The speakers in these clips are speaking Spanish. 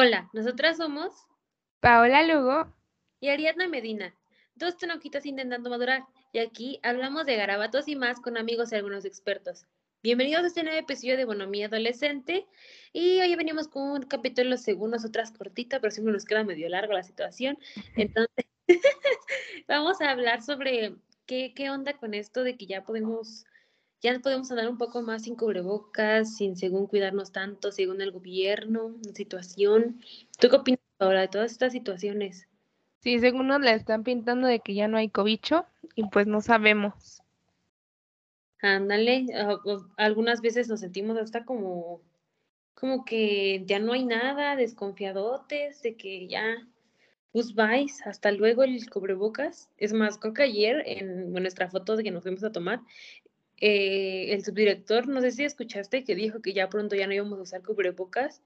Hola, nosotras somos Paola Lugo y Ariadna Medina, dos tenoquitas intentando madurar, y aquí hablamos de garabatos y más con amigos y algunos expertos. Bienvenidos a este nuevo episodio de Bonomía Adolescente, y hoy venimos con un capítulo según nosotras cortito, pero siempre nos queda medio largo la situación, entonces vamos a hablar sobre qué, qué onda con esto de que ya podemos ya podemos andar un poco más sin cubrebocas, sin según cuidarnos tanto, según el gobierno, la situación. ¿Tú qué opinas ahora de todas estas situaciones? Sí, según nos la están pintando de que ya no hay cobicho y pues no sabemos. Ándale, algunas veces nos sentimos hasta como, como que ya no hay nada, desconfiadotes, de que ya, pues vais, hasta luego el cubrebocas. Es más, creo que ayer en nuestra foto de que nos fuimos a tomar, eh, el subdirector, no sé si escuchaste, que dijo que ya pronto ya no íbamos a usar cubrebocas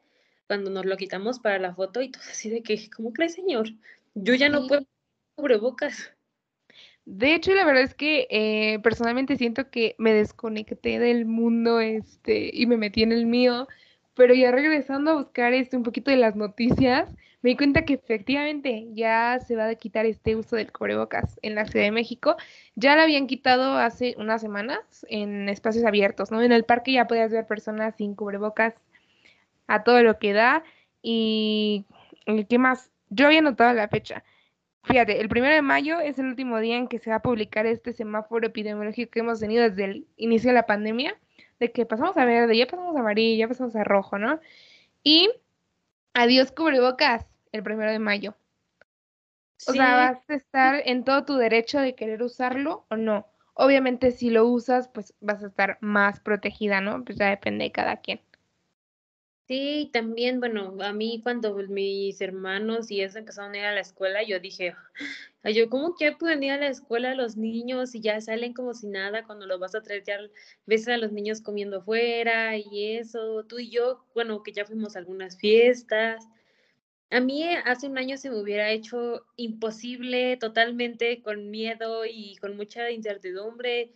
cuando nos lo quitamos para la foto y todo así de que, ¿cómo cree, señor? Yo ya no puedo cubrebocas. De hecho, la verdad es que eh, personalmente siento que me desconecté del mundo este, y me metí en el mío, pero ya regresando a buscar este, un poquito de las noticias, me di cuenta que efectivamente ya se va a quitar este uso del cubrebocas en la Ciudad de México. Ya lo habían quitado hace unas semanas en espacios abiertos, ¿no? En el parque ya podías ver personas sin cubrebocas a todo lo que da. Y ¿qué más? Yo había notado la fecha. Fíjate, el primero de mayo es el último día en que se va a publicar este semáforo epidemiológico que hemos tenido desde el inicio de la pandemia, de que pasamos a verde, ya pasamos a amarillo, ya pasamos a rojo, ¿no? Y adiós cubrebocas el primero de mayo. O sea, vas a estar en todo tu derecho de querer usarlo o no. Obviamente si lo usas, pues vas a estar más protegida, ¿no? Pues ya depende de cada quien. Sí, también, bueno, a mí cuando mis hermanos y eso empezaron a ir a la escuela, yo dije, yo, ¿cómo que pueden ir a la escuela los niños y ya salen como si nada cuando los vas a traer, ya ves a los niños comiendo fuera y eso, tú y yo, bueno, que ya fuimos a algunas fiestas, a mí eh, hace un año se me hubiera hecho imposible, totalmente con miedo y con mucha incertidumbre,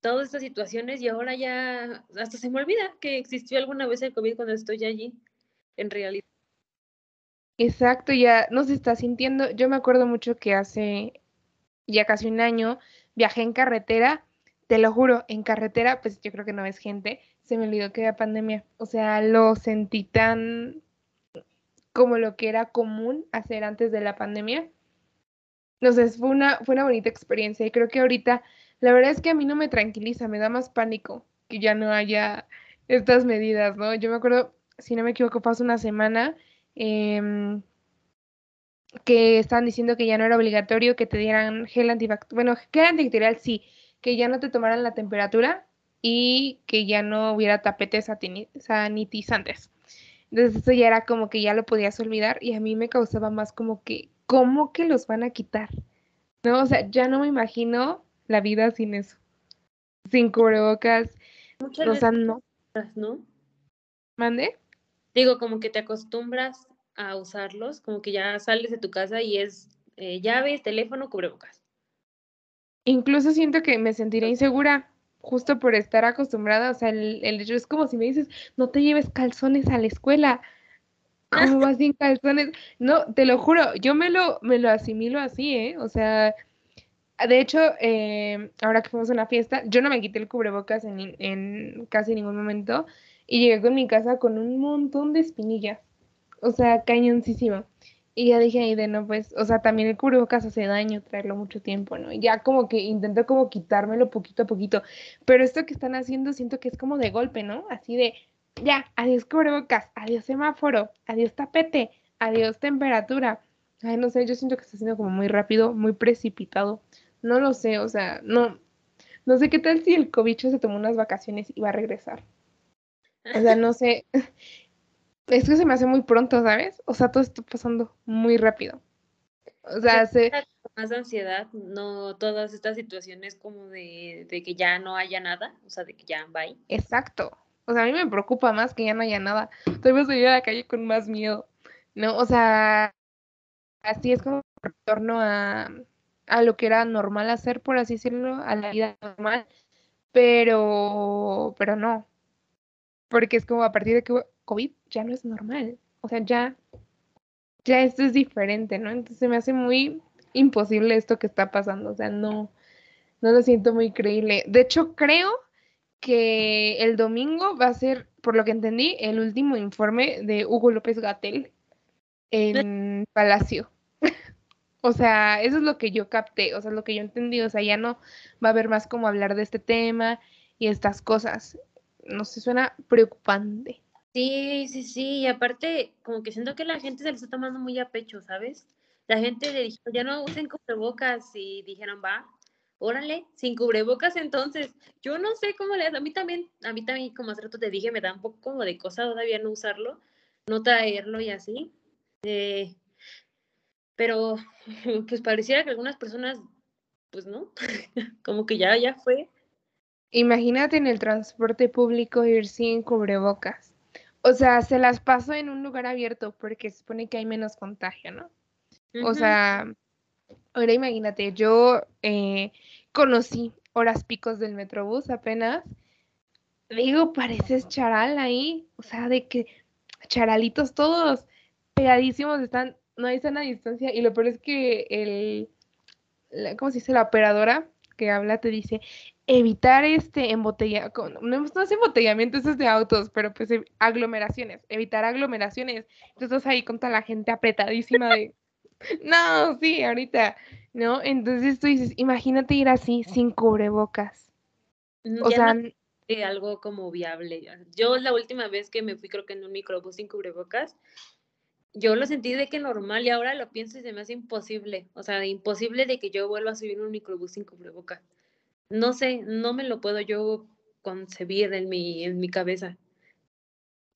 todas estas situaciones y ahora ya hasta se me olvida que existió alguna vez el COVID cuando estoy allí, en realidad. Exacto, ya no se está sintiendo. Yo me acuerdo mucho que hace ya casi un año viajé en carretera, te lo juro, en carretera, pues yo creo que no ves gente, se me olvidó que era pandemia. O sea, lo sentí tan como lo que era común hacer antes de la pandemia. Entonces fue una, fue una bonita experiencia y creo que ahorita la verdad es que a mí no me tranquiliza, me da más pánico que ya no haya estas medidas, ¿no? Yo me acuerdo, si no me equivoco, fue hace una semana em, que estaban diciendo que ya no era obligatorio que te dieran gel antibacterial, bueno, gel antibacterial sí, que ya no te tomaran la temperatura y que ya no hubiera tapetes sanitizantes. Entonces eso ya era como que ya lo podías olvidar y a mí me causaba más como que, ¿cómo que los van a quitar? No, o sea, ya no me imagino la vida sin eso. Sin cubrebocas. Muchas o sea, no. ¿No? ¿Mande? Digo, como que te acostumbras a usarlos, como que ya sales de tu casa y es eh, llaves, teléfono, cubrebocas. Incluso siento que me sentiré insegura justo por estar acostumbrada, o sea, el, el es como si me dices, no te lleves calzones a la escuela. ¿Cómo vas sin calzones? No, te lo juro, yo me lo, me lo asimilo así, ¿eh? O sea, de hecho, eh, ahora que fuimos a una fiesta, yo no me quité el cubrebocas en, en casi ningún momento y llegué con mi casa con un montón de espinillas. O sea, cañoncísimo. Y ya dije ahí de no, pues, o sea, también el cubrebocas hace daño traerlo mucho tiempo, ¿no? Y ya como que intento como quitármelo poquito a poquito. Pero esto que están haciendo siento que es como de golpe, ¿no? Así de, ya, adiós cubrebocas, adiós semáforo, adiós tapete, adiós temperatura. Ay, no sé, yo siento que está siendo como muy rápido, muy precipitado. No lo sé, o sea, no, no sé qué tal si el cobicho se tomó unas vacaciones y va a regresar. O sea, no sé. Es que se me hace muy pronto, ¿sabes? O sea, todo está pasando muy rápido. O sea, hace... Más ansiedad, no todas estas situaciones como de, de, que ya no haya nada, o sea, de que ya va ahí. Exacto. O sea, a mí me preocupa más que ya no haya nada. Todavía salir a la calle con más miedo. No, o sea, así es como retorno a, a lo que era normal hacer, por así decirlo, a la vida normal. Pero, pero no. Porque es como a partir de que COVID ya no es normal. o sea, ya, ya esto es diferente, ¿no? Entonces me hace muy imposible esto que está pasando, o sea, no, no lo siento muy creíble. De hecho, creo que el domingo va a ser, por lo que entendí, el último informe de Hugo López Gatel en Palacio. o sea, eso es lo que yo capté, o sea, lo que yo entendí, o sea, ya no va a haber más como hablar de este tema y estas cosas. No sé, suena preocupante. Sí, sí, sí, y aparte, como que siento que la gente se lo está tomando muy a pecho, ¿sabes? La gente le dijo, ya no usen cubrebocas y dijeron, va, órale, sin cubrebocas entonces. Yo no sé cómo le a mí también, a mí también, como hace rato te dije, me da un poco como de cosa todavía no usarlo, no traerlo y así. Eh, pero pues pareciera que algunas personas, pues no, como que ya, ya fue. Imagínate en el transporte público ir sin cubrebocas. O sea, se las paso en un lugar abierto porque se supone que hay menos contagio, ¿no? O sea, ahora imagínate, yo eh, conocí horas picos del Metrobús apenas. Digo, pareces charal ahí. O sea, de que charalitos todos pegadísimos están, no hay sana distancia. Y lo peor es que el, ¿cómo se dice? La operadora que habla te dice, evitar este embotellamiento, no, no es embotellamiento, eso es de autos, pero pues aglomeraciones, evitar aglomeraciones. Entonces ahí con toda la gente apretadísima de, no, sí, ahorita, ¿no? Entonces tú dices, imagínate ir así sin cubrebocas. O sea, algo como viable. Yo la última vez que me fui, creo que en un microbús sin cubrebocas, yo lo sentí de que normal y ahora lo pienso y se me hace imposible. O sea, imposible de que yo vuelva a subir un microbús sin cubrebocas. No sé, no me lo puedo yo concebir en mi, en mi cabeza.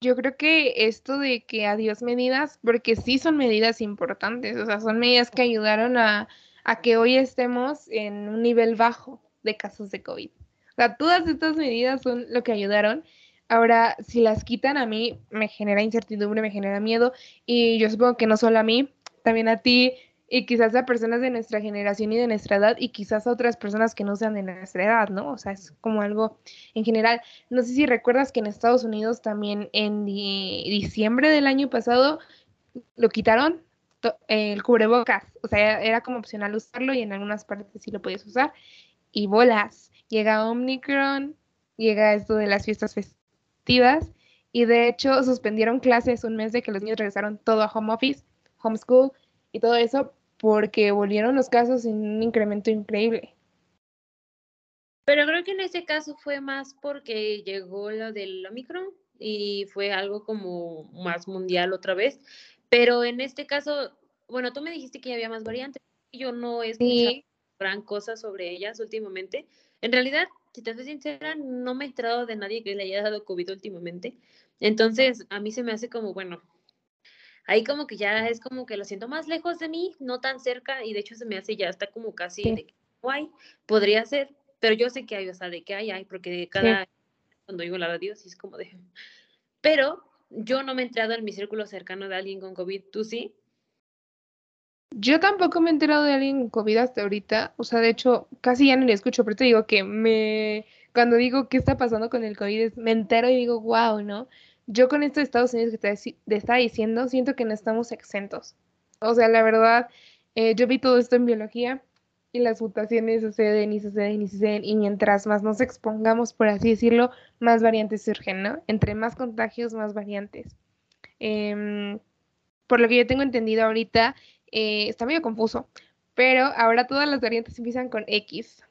Yo creo que esto de que adiós medidas, porque sí son medidas importantes, o sea, son medidas que ayudaron a, a que hoy estemos en un nivel bajo de casos de COVID. O sea, todas estas medidas son lo que ayudaron. Ahora, si las quitan a mí, me genera incertidumbre, me genera miedo, y yo supongo que no solo a mí, también a ti, y quizás a personas de nuestra generación y de nuestra edad y quizás a otras personas que no sean de nuestra edad, ¿no? O sea, es como algo en general. No sé si recuerdas que en Estados Unidos también en diciembre del año pasado lo quitaron el cubrebocas, o sea, era como opcional usarlo y en algunas partes sí lo podías usar. Y bolas, llega Omicron, llega esto de las fiestas festivas y de hecho suspendieron clases un mes de que los niños regresaron todo a home office, homeschool y todo eso porque volvieron los casos en un incremento increíble. Pero creo que en ese caso fue más porque llegó lo del Omicron y fue algo como más mundial otra vez. Pero en este caso, bueno, tú me dijiste que había más variantes. Yo no he escuchado gran cosa sobre ellas últimamente. En realidad, si te soy sincera, no me he enterado de nadie que le haya dado COVID últimamente. Entonces, a mí se me hace como, bueno, ahí como que ya es como que lo siento más lejos de mí, no tan cerca, y de hecho se me hace ya está como casi de guay, podría ser, pero yo sé que hay, o sea, de que hay, hay, porque cada, cuando digo la radio, sí es como de, pero yo no me he entrado en mi círculo cercano de alguien con COVID, ¿tú sí? Yo tampoco me he enterado de alguien COVID hasta ahorita, o sea, de hecho, casi ya no le escucho, pero te digo que me, cuando digo qué está pasando con el COVID, me entero y digo, wow, ¿no? yo con esto de Estados Unidos que te, estaba diciendo, siento que no estamos exentos. O sea, la verdad, eh, yo vi todo esto en biología y las mutaciones suceden y suceden y suceden y mientras más nos expongamos, por así decirlo, más variantes surgen, ¿no? Entre más contagios, más variantes. Em, por lo que yo tengo entendido ahorita, eh, está medio confuso, pero ahora todas las variantes empiezan con X,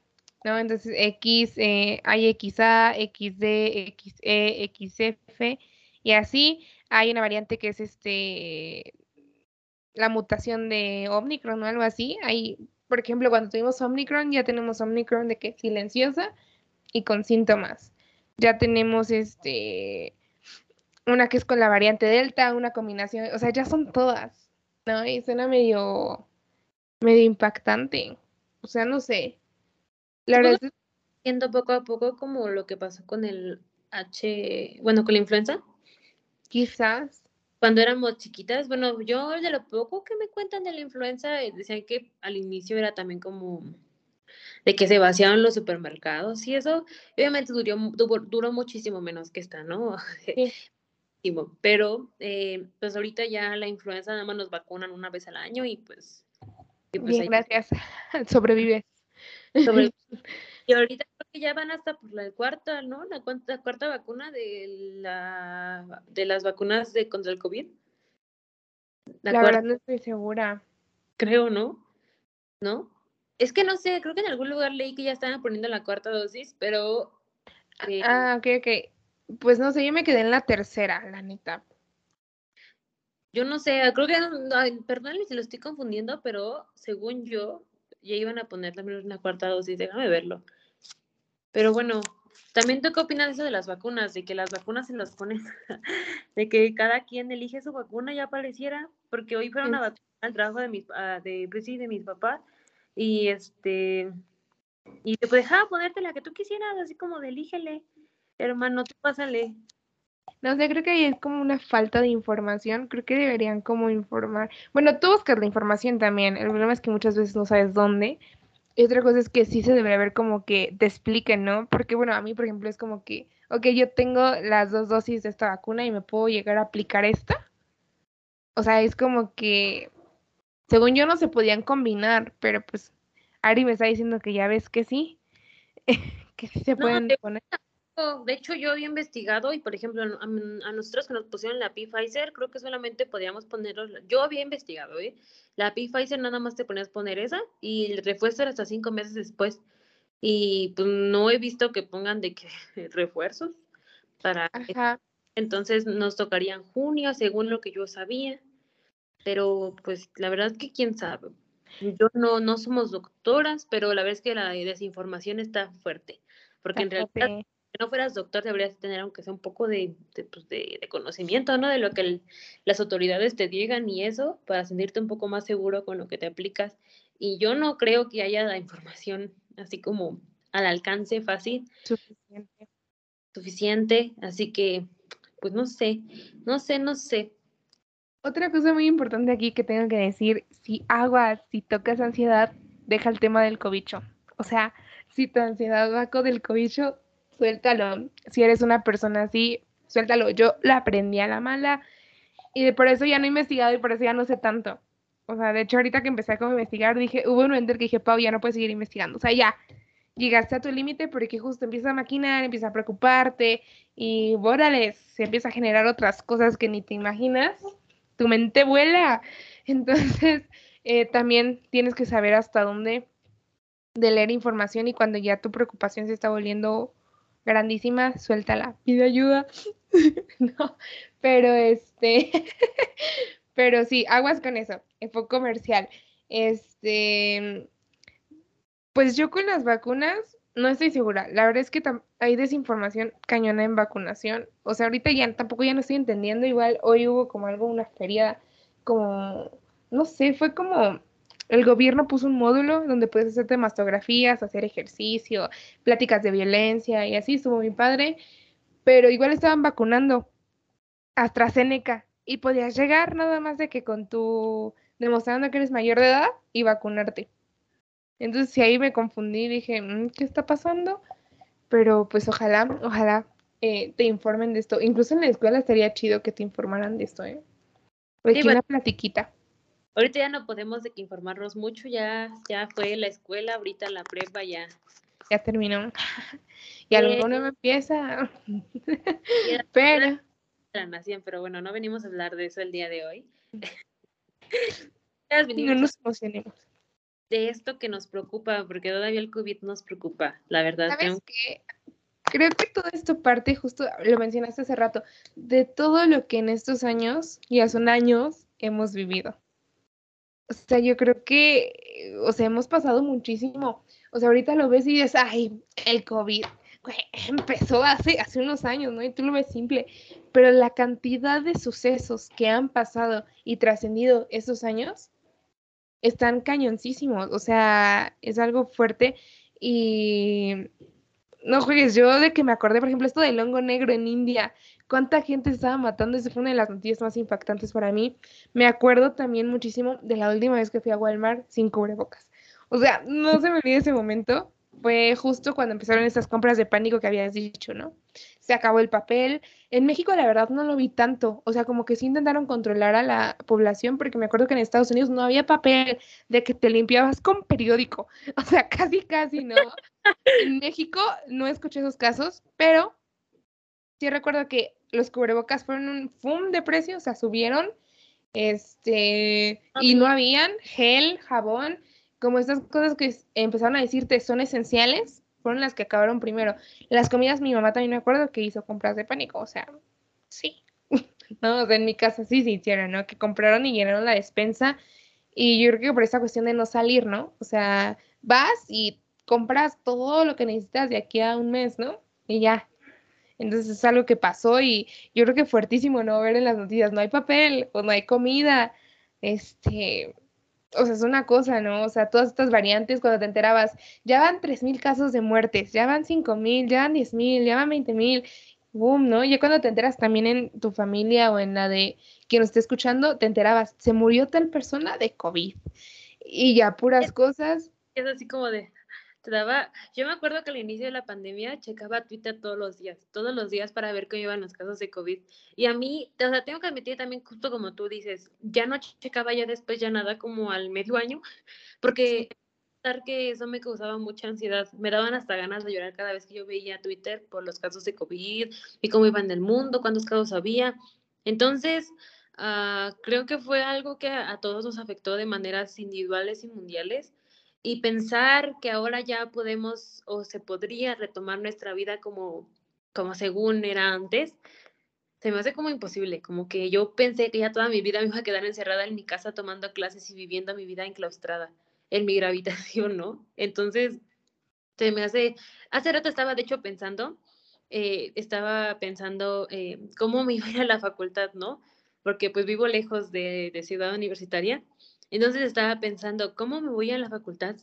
¿no? Entonces X, eh, hay XA, XD, XE, XF y así hay una variante que es este la mutación de Omicron o algo así. Hay, por ejemplo, cuando tuvimos Omicron, ya tenemos Omicron de que silenciosa y con síntomas. Ya tenemos este una que es con la variante Delta, una combinación, o sea, ya son todas, ¿no? Y suena medio medio impactante. O sea, no sé. La verdad es viendo poco a poco como lo que pasó con el H, bueno, con la influenza. Quizás. Cuando éramos chiquitas, bueno, yo de lo poco que me cuentan de la influenza, eh, decían que al inicio era también como de que se vaciaban los supermercados y eso obviamente duró, duró, muchísimo menos que esta, ¿no? pero eh, pues ahorita ya la influenza nada más nos vacunan una vez al año y pues... Y pues Bien, gracias. Sobrevive. Y ahorita creo que ya van hasta por la cuarta, ¿no? La, cuarta, cuarta vacuna de la de las vacunas de contra el COVID. La, verdad no estoy segura. Creo, ¿no? ¿No? Es que no sé, creo que en algún lugar leí que ya estaban poniendo la cuarta dosis, pero... Eh, ah, ok, ok. Pues no sé, yo me quedé en la tercera, la neta. Yo no sé, creo que, perdón si lo estoy confundiendo, pero según yo, ya iban a poner también una cuarta dosis, déjame verlo. Pero bueno, también tú qué opinas de eso de las vacunas, de que las vacunas se las ponen, de que cada quien elige su vacuna, ya pareciera, porque hoy fueron a vacunar al trabajo de mis, ah, de, pues de mis papás, y este, y te dejaba ponerte la que tú quisieras, así como de elígele, hermano, tú pásale. No sé, creo que ahí es como una falta de información. Creo que deberían como informar. Bueno, tú buscas la información también. El problema es que muchas veces no sabes dónde. Y otra cosa es que sí se debería ver como que te expliquen, ¿no? Porque, bueno, a mí, por ejemplo, es como que, ok, yo tengo las dos dosis de esta vacuna y me puedo llegar a aplicar esta. O sea, es como que, según yo, no se podían combinar, pero pues Ari me está diciendo que ya ves que sí, que sí se pueden poner de hecho, yo había investigado y, por ejemplo, a, nosotros que nos pusieron la Pfizer, creo que solamente podíamos poner, yo había investigado, ¿eh? La Pfizer nada más te ponías poner esa y el refuerzo era hasta cinco meses después. Y pues no he visto que pongan de que refuerzos para... Entonces nos tocaría en junio, según lo que yo sabía. Pero pues la verdad es que quién sabe. Yo no, no somos doctoras, pero la verdad es que la desinformación está fuerte. Porque en realidad no fueras doctor, deberías tener, aunque sea un poco de, pues, de, conocimiento, ¿no? De lo que las autoridades te digan y eso, para sentirte un poco más seguro con lo que te aplicas. Y yo no creo que haya la información así como al alcance fácil. Suficiente. Suficiente, así que, pues no sé, no sé, no sé. Otra cosa muy importante aquí que tengo que decir, si aguas, si tocas ansiedad, deja el tema del cobicho. O sea, si tu ansiedad va con el cobicho, suéltalo. Si eres una persona así, suéltalo. Yo la aprendí a la mala y por eso ya no he investigado y por eso ya no sé tanto. O sea, de hecho, ahorita que empecé a investigar, dije, hubo un momento que dije, Pau, ya no puedes seguir investigando. O sea, ya, llegaste a tu límite porque justo empieza a maquinar, empieza a preocuparte y, bórale, se empieza a generar otras cosas que ni te imaginas. Tu mente vuela. Entonces, eh, también tienes que saber hasta dónde de leer información y cuando ya tu preocupación se está volviendo grandísima, suéltala, pide ayuda. no, pero este, pero sí, aguas con eso, enfoque comercial. Este, pues yo con las vacunas no estoy segura. La verdad es que hay desinformación cañona en vacunación. O sea, ahorita ya tampoco ya no estoy entendiendo. Igual hoy hubo como algo, una feria, como, no sé, fue como el gobierno puso un módulo donde puedes hacerte mastografías, hacer ejercicio, pláticas de violencia y así, estuvo mi padre, pero igual estaban vacunando AstraZeneca y podías llegar nada más de que con tu, demostrando que eres mayor de edad y vacunarte. Entonces, si ahí me confundí, dije, mm, ¿qué está pasando? Pero pues ojalá, ojalá eh, te informen de esto. Incluso en la escuela estaría chido que te informaran de esto, ¿eh? Porque una platiquita. Ahorita ya no podemos de que informarnos mucho, ya, ya fue la escuela, ahorita la prepa ya. Ya terminó. y algo no empieza. pero. La nación, pero bueno, no venimos a hablar de eso el día de hoy. no nos emocionemos. De esto que nos preocupa, porque todavía el COVID nos preocupa, la verdad. ¿Sabes que Creo que todo esto parte, justo lo mencionaste hace rato, de todo lo que en estos años, ya son años, hemos vivido. O sea, yo creo que, o sea, hemos pasado muchísimo. O sea, ahorita lo ves y dices, ay, el COVID, empezó hace, hace unos años, ¿no? Y tú lo ves simple. Pero la cantidad de sucesos que han pasado y trascendido esos años están cañoncísimos. O sea, es algo fuerte. Y no juegues, yo de que me acordé, por ejemplo, esto del hongo negro en India, cuánta gente estaba matando, esa fue una de las noticias más impactantes para mí. Me acuerdo también muchísimo de la última vez que fui a Walmart sin cubrebocas. O sea, no se me olvide ese momento fue justo cuando empezaron estas compras de pánico que habías dicho, ¿no? Se acabó el papel. En México la verdad no lo vi tanto, o sea, como que sí intentaron controlar a la población, porque me acuerdo que en Estados Unidos no había papel de que te limpiabas con periódico, o sea, casi, casi no. En México no escuché esos casos, pero sí recuerdo que los cubrebocas fueron un fum de precio, o sea, subieron, este, y no habían gel, jabón, como estas cosas que empezaron a decirte son esenciales, fueron las que acabaron primero. Las comidas, mi mamá también me acuerdo que hizo compras de pánico, o sea, sí. no, o sea, en mi casa sí se hicieron, ¿no? Que compraron y llenaron la despensa. Y yo creo que por esa cuestión de no salir, ¿no? O sea, vas y compras todo lo que necesitas de aquí a un mes, ¿no? Y ya. Entonces es algo que pasó y yo creo que fuertísimo, ¿no? Ver en las noticias, no hay papel o no hay comida. Este, o sea, es una cosa, ¿no? O sea, todas estas variantes, cuando te enterabas, ya van 3.000 casos de muertes, ya van 5.000, ya van 10.000, ya van 20.000, boom, ¿no? Ya cuando te enteras también en tu familia o en la de quien nos esté escuchando, te enterabas, se murió tal persona de COVID. Y ya puras cosas. Es así como de, daba, yo me acuerdo que al inicio de la pandemia checaba Twitter todos los días, todos los días para ver cómo iban los casos de COVID. Y a mí, o sea, tengo que admitir también, justo como tú dices, ya no checaba ya después ya nada como al medio año, porque que eso me causaba mucha ansiedad. Me daban hasta ganas de llorar cada vez que yo veía Twitter por los casos de COVID y cómo iban del mundo, cuántos casos había. Entonces, uh, creo que fue algo que a todos nos afectó de maneras individuales y mundiales y pensar que ahora ya podemos o se podría retomar nuestra vida como, como según era antes, se me hace como imposible, como que yo pensé que ya toda mi vida me iba a quedar encerrada en mi casa tomando clases y viviendo mi vida enclaustrada en mi gravitación, ¿no? Entonces, se me hace, hace rato estaba de hecho pensando, eh, estaba pensando eh, cómo me iba a la facultad, ¿no? Porque pues vivo lejos de, de ciudad universitaria entonces estaba pensando, ¿cómo me voy a la facultad?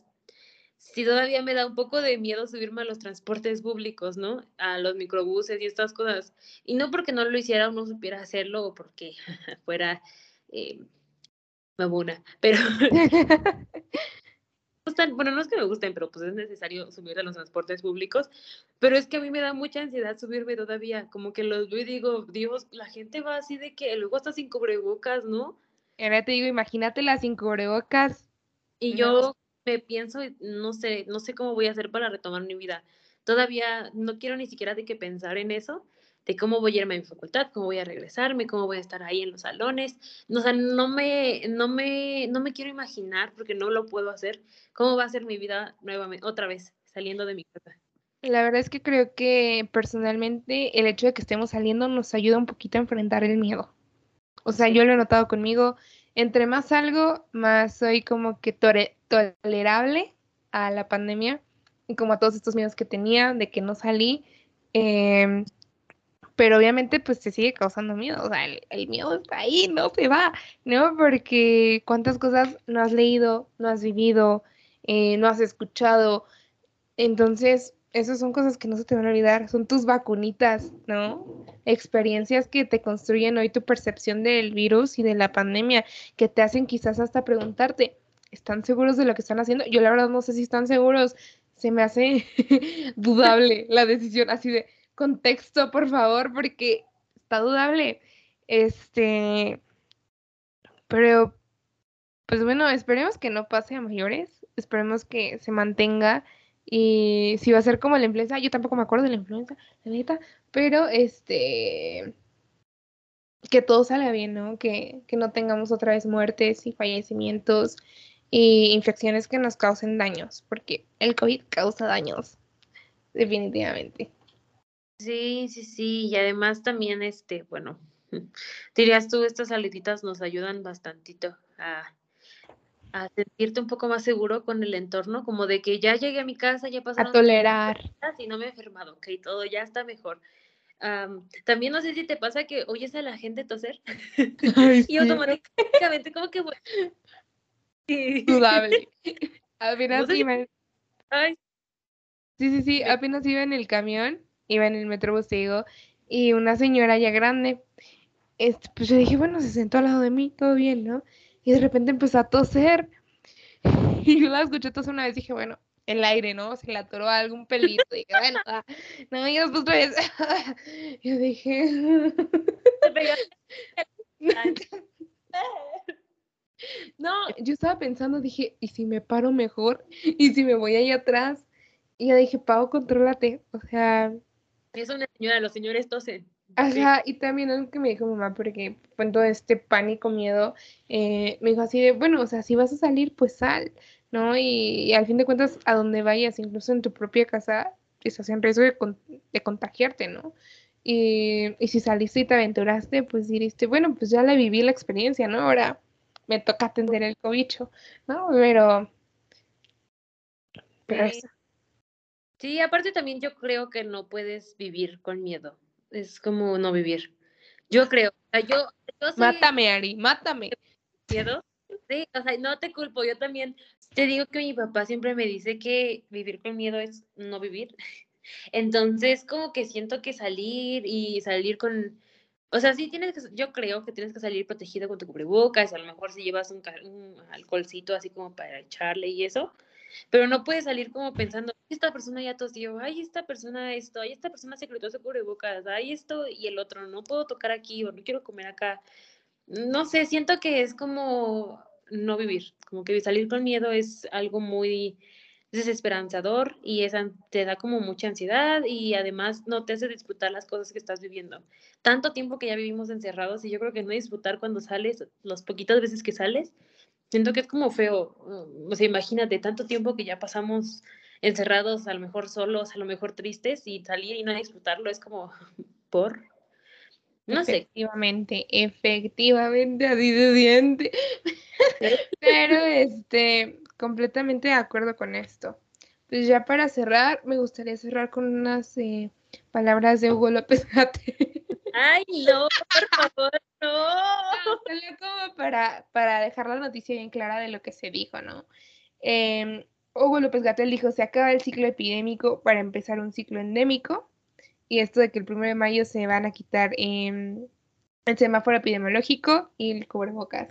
Si todavía me da un poco de miedo subirme a los transportes públicos, ¿no? A los microbuses y estas cosas. Y no porque no lo hiciera o no supiera hacerlo o porque fuera eh, mamona, pero... bueno, no es que me gusten, pero pues es necesario subir a los transportes públicos, pero es que a mí me da mucha ansiedad subirme todavía, como que los veo y digo, Dios, la gente va así de que luego está sin cubrebocas, ¿no? Ahora te digo, imagínate las sin cubrebocas. Y yo me pienso, no sé, no sé cómo voy a hacer para retomar mi vida. Todavía no quiero ni siquiera de que pensar en eso, de cómo voy a irme a mi facultad, cómo voy a regresarme, cómo voy a estar ahí en los salones. No, o sea, no me, no me, no me quiero imaginar, porque no lo puedo hacer, cómo va a ser mi vida nuevamente, otra vez, saliendo de mi casa. La verdad es que creo que personalmente el hecho de que estemos saliendo nos ayuda un poquito a enfrentar el miedo. O sea, yo lo he notado conmigo. Entre más salgo, más soy como que tolerable a la pandemia y como a todos estos miedos que tenía de que no salí. Em, pero obviamente pues te sigue causando miedo, o sea, el, miedo está ahí, no se va, ¿no? Porque cuántas cosas no has leído, no has vivido, eh, no has escuchado. Entonces, esas son cosas que no se te van a olvidar, son tus vacunitas, ¿no? Experiencias que te construyen hoy tu percepción del virus y de la pandemia, que te hacen quizás hasta preguntarte, ¿están seguros de lo que están haciendo? Yo la verdad no sé si están seguros, se me hace dudable la decisión, así de contexto, por favor, porque está dudable. Este, pero, pues bueno, esperemos que no pase a mayores, esperemos que se mantenga y si va a ser como la influenza, yo tampoco me acuerdo de la influenza, la neta, pero este que todo salga bien, ¿no? Que, que no tengamos otra vez muertes y fallecimientos y infecciones que nos causen daños, porque el COVID causa daños, definitivamente. Sí, sí, sí, y además también, este, bueno, dirías tú, estas saliditas nos ayudan bastantito a a sentirte un poco más seguro con el entorno, como de que ya llegué a mi casa, ya pasaron... A tolerar. Y no me he enfermado, ok, todo ya está mejor. también no sé si te pasa que oyes a la gente toser y automáticamente como que... Sí. Dudable. Apenas iba... Ay. Sí, sí, sí, apenas iba en el camión, iba en el metro digo, y una señora ya grande, este, pues yo dije, bueno, se sentó al lado de mí, todo bien, ¿no? Y de repente empezó a toser. Y yo la escuché toser una vez y dije, bueno, el aire, ¿no? Se le atoró algún pelito. Y dije, bueno, ah, no, y después otra vez. yo dije. no, yo estaba pensando, dije, ¿y si me paro mejor? ¿Y si me voy ahí atrás? Y yo dije, Pau, contrólate. O sea. Es una señora, los señores tosen. Ajá, y también algo que me dijo mamá, porque con todo este pánico, miedo, eh, me dijo así de, bueno, o sea, si vas a salir, pues sal, ¿no? Y, al fin de cuentas, a donde vayas, incluso en tu propia casa, estás en riesgo de, de contagiarte, ¿no? Y, y, si saliste y te aventuraste, pues diriste, bueno, pues ya la viví la experiencia, ¿no? Ahora me toca atender el cobicho, ¿no? Pero... Pero sí. sí, aparte también yo creo que no puedes vivir con miedo es como no vivir. Yo creo, yo, Mátame, Ari, mátame. ¿Miedo? Sí, o sea, no te culpo, yo también te digo que mi papá siempre me dice que vivir con miedo es no vivir. Entonces, como que siento que salir y salir con, o sea, sí tienes que, yo creo que tienes que salir protegido con tu cubrebocas, a lo mejor si llevas un, un alcoholcito así como para echarle y eso, pero no puedes salir como pensando, esta persona ya tosió, ay, esta persona esto, ay, esta persona se cruzó su cubrebocas, ay, esto y el otro, no puedo tocar aquí o no quiero comer acá. No sé, siento que es como no vivir, como que salir con miedo es algo muy desesperanzador y esa te da como mucha ansiedad y además no te hace disfrutar las cosas que estás viviendo. Tanto tiempo que ya vivimos encerrados y yo creo que no disfrutar cuando sales, las poquitas veces que sales, siento que es como feo. Mm, o sea, imagínate, tanto tiempo que ya pasamos encerrados, a lo mejor solos, a lo mejor tristes, y salir y no disfrutarlo es como por. No sé. Efectivamente, efectivamente, así. Pero este, completamente de acuerdo con esto. Pues ya para cerrar, me gustaría cerrar con unas eh, palabras de Hugo López Gate. Ay, no, por favor, no. Salió como para, para dejar la noticia bien clara de lo que se dijo, ¿no? Eh, Hugo López Gatel dijo, se acaba el ciclo epidémico para empezar un ciclo endémico. Y esto de que el 1 de mayo se van a quitar el semáforo epidemiológico y el cubrebocas.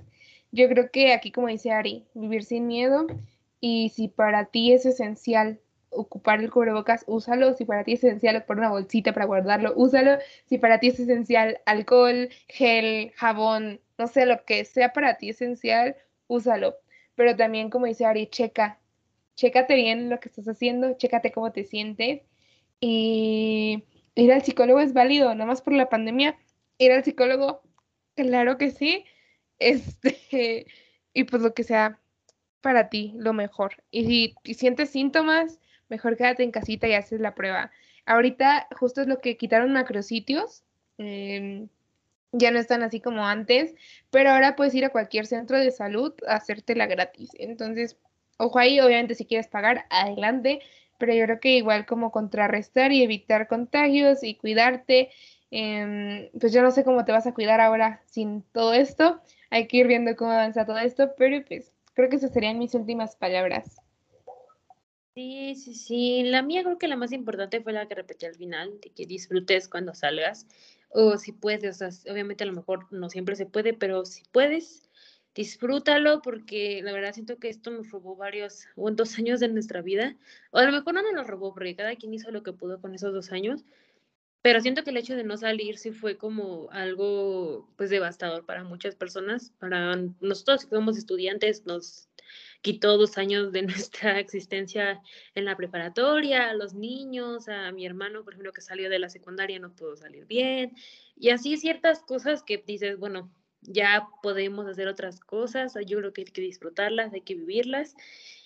Yo creo que aquí, como dice Ari, vivir sin miedo. Y si para ti es esencial ocupar el cubrebocas, úsalo. Si para ti es esencial poner una bolsita para guardarlo, úsalo. Si para ti es esencial alcohol, gel, jabón, no sé, lo que sea para ti esencial, úsalo. Pero también, como dice Ari, checa. Chécate bien lo que estás haciendo, chécate cómo te sientes. Y ir al psicólogo es válido, nada más por la pandemia. Ir al psicólogo, claro que sí. Este, y pues lo que sea para ti, lo mejor. Y si sientes síntomas, mejor quédate en casita y haces la prueba. Ahorita justo es lo que quitaron macrositios, em, ya no están así como antes, pero ahora puedes ir a cualquier centro de salud a hacértela gratis. Entonces, ojo ahí, obviamente si quieres pagar, adelante, pero yo creo que igual como contrarrestar y evitar contagios y cuidarte, em, pues yo no sé cómo te vas a cuidar ahora sin todo esto, hay que ir viendo cómo avanza todo esto, pero pues creo que esas serían mis últimas palabras. Sí, sí, sí. La mía creo que la más importante fue la que repetí al final, de que disfrutes cuando salgas. O si puedes, o sea, obviamente a lo mejor no siempre se puede, pero si puedes, disfrútalo porque la verdad siento que esto nos robó varios, o dos años de nuestra vida. O a lo mejor no nos lo robó porque cada quien hizo lo que pudo con esos dos años. Pero siento que el hecho de no salir sí fue como algo pues devastador para muchas personas. Para nosotros que somos estudiantes nos quitó dos años de nuestra existencia en la preparatoria, a los niños, a mi hermano, por ejemplo, que salió de la secundaria, no pudo salir bien, y así ciertas cosas que dices, bueno, ya podemos hacer otras cosas, yo creo que hay que disfrutarlas, hay que vivirlas.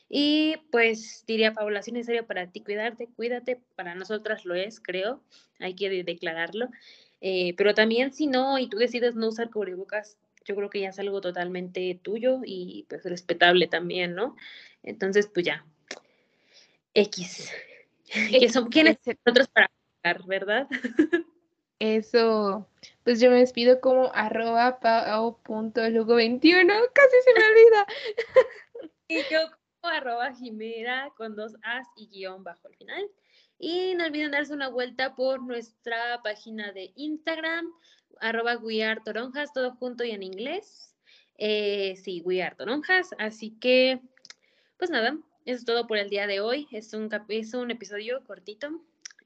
Y pues diría, Paula, si es necesario para ti cuidarte, cuídate, para nosotras lo es, creo, hay que declararlo. Eh, pero también si no, y tú decides no usar cubrebocas, yo creo que ya es algo totalmente tuyo y pues respetable también, ¿no? Entonces, pues ya. X. ¿Quiénes nosotros para hablar, verdad? Eso, pues yo me despido como arroba pao.lugo21, casi se me olvida. y yo arroba jimera con dos as y guion bajo el final. Y no olviden darse una vuelta por nuestra página de Instagram, arroba Toronjas, todo junto y en inglés. Eh, sí, We Toronjas. Así que, pues nada, eso es todo por el día de hoy. Es un, es un episodio cortito,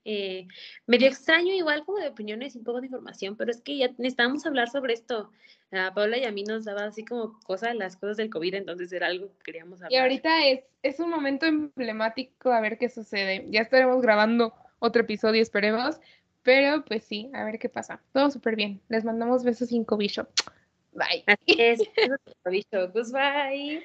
eh, medio extraño, igual como de opiniones y un poco de información, pero es que ya necesitábamos hablar sobre esto. A Paula y a mí nos daba así como cosas, las cosas del COVID, entonces era algo que queríamos hablar. Y ahorita es, es un momento emblemático a ver qué sucede. Ya estaremos grabando otro episodio, esperemos, pero pues sí, a ver qué pasa. Todo súper bien. Les mandamos besos sin cobicho. Bye. Así es, cobicho. Goodbye.